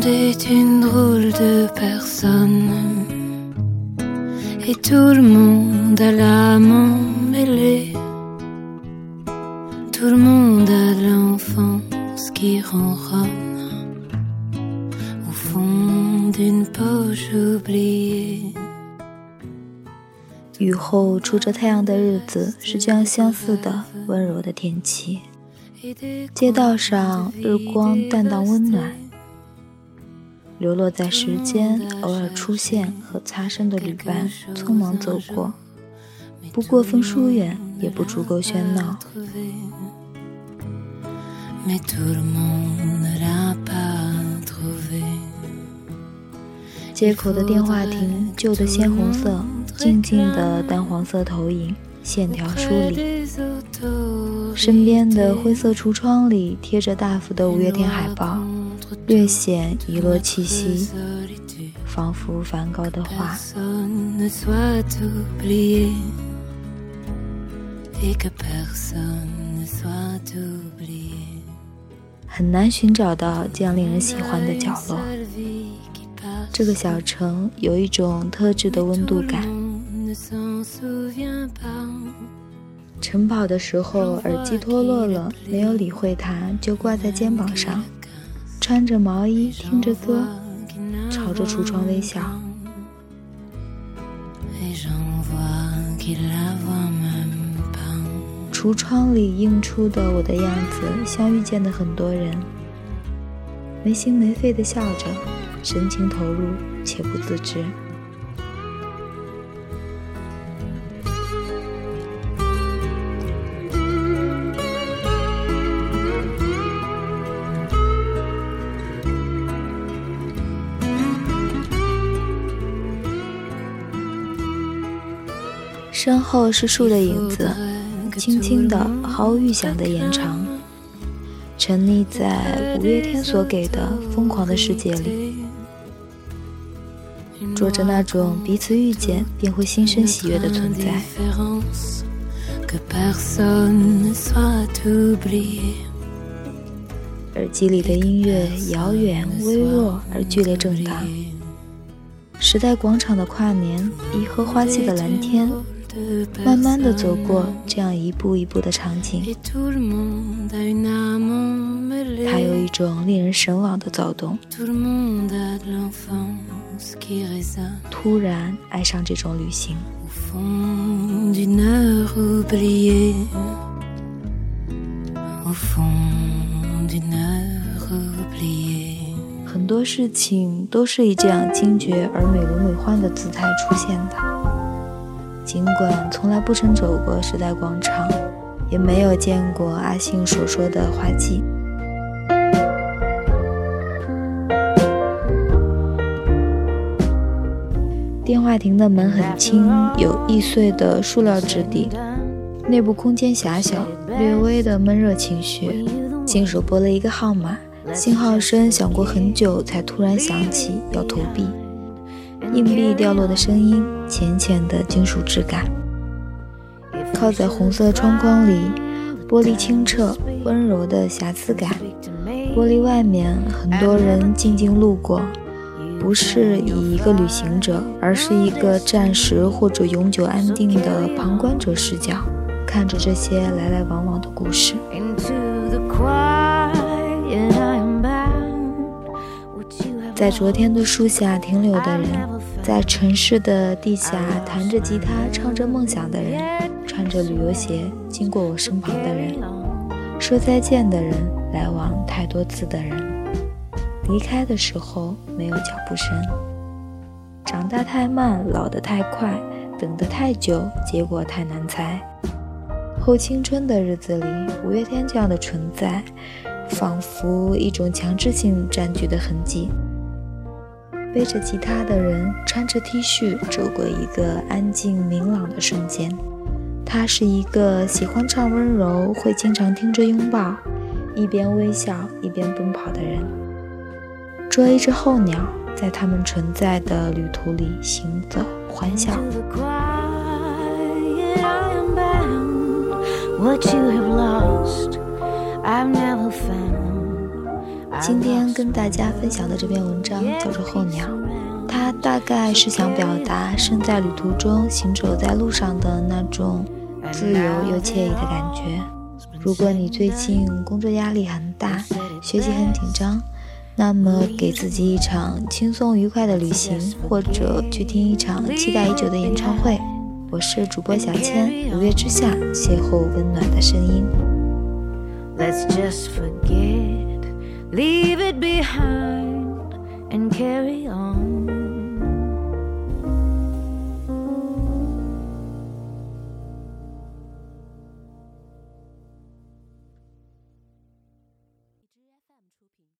de je nuit de personne. Et tout le monde a l'âme emmêlée. Tout le monde a l'enfance qui ronronne au fond d'une poche oubliée. 雨后出着太阳的日子是这样相似的温柔的天气。街道上日光淡淡温暖，流落在时间偶尔出现和擦身的旅伴匆忙走过，不过分疏远，也不足够喧闹。街口的电话亭，旧的鲜红色，静静的淡黄色投影，线条梳理。身边的灰色橱窗里贴着大幅的五月天海报，略显遗落气息，仿佛梵高的画。很难寻找到这样令人喜欢的角落。这个小城有一种特质的温度感。晨跑的时候，耳机脱落了，没有理会它，就挂在肩膀上。穿着毛衣，听着歌，朝着橱窗微笑。橱窗里映出的我的样子，像遇见的很多人，没心没肺的笑着。神情投入且不自知。身后是树的影子，轻轻的、毫无预想的延长，沉溺在五月天所给的疯狂的世界里。做着那种彼此遇见便会心生喜悦的存在。耳机里的音乐遥远、微弱而剧烈震荡。时代广场的跨年，颐和花季的蓝天。慢慢的走过这样一步一步的场景，它有一种令人神往的躁动。突然爱上这种旅行。很多事情都是以这样惊觉而美轮美奂的姿态出现的。尽管从来不曾走过时代广场，也没有见过阿信所说的花季。电话亭的门很轻，有易碎的塑料质地，内部空间狭小，略微的闷热情绪。新手拨了一个号码，信号声响过很久，才突然响起，要投币。硬币掉落的声音，浅浅的金属质感。靠在红色窗框里，玻璃清澈，温柔的瑕疵感。玻璃外面，很多人静静路过，不是以一个旅行者，而是一个暂时或者永久安定的旁观者视角，看着这些来来往往的故事。在昨天的树下停留的人，在城市的地下弹着吉他唱着梦想的人，穿着旅游鞋经过我身旁的人，说再见的人，来往太多次的人，离开的时候没有脚步声。长大太慢，老得太快，等得太久，结果太难猜。后青春的日子里，五月天这样的存在，仿佛一种强制性占据的痕迹。背着吉他的人，穿着 T 恤，走过一个安静明朗的瞬间。他是一个喜欢唱温柔，会经常听着拥抱，一边微笑一边奔跑的人。捉一只候鸟，在他们存在的旅途里行走欢笑。今天跟大家分享的这篇文章叫做《候鸟》，它它大概是想表达身在旅途中行走在路上的那种自由又惬意的感觉。如果你最近工作压力很大，学习很紧张，那么给自己一场轻松愉快的旅行，或者去听一场期待已久的演唱会。我是主播小千，五月之下邂逅温暖的声音。Let's just forget, leave it behind and carry on.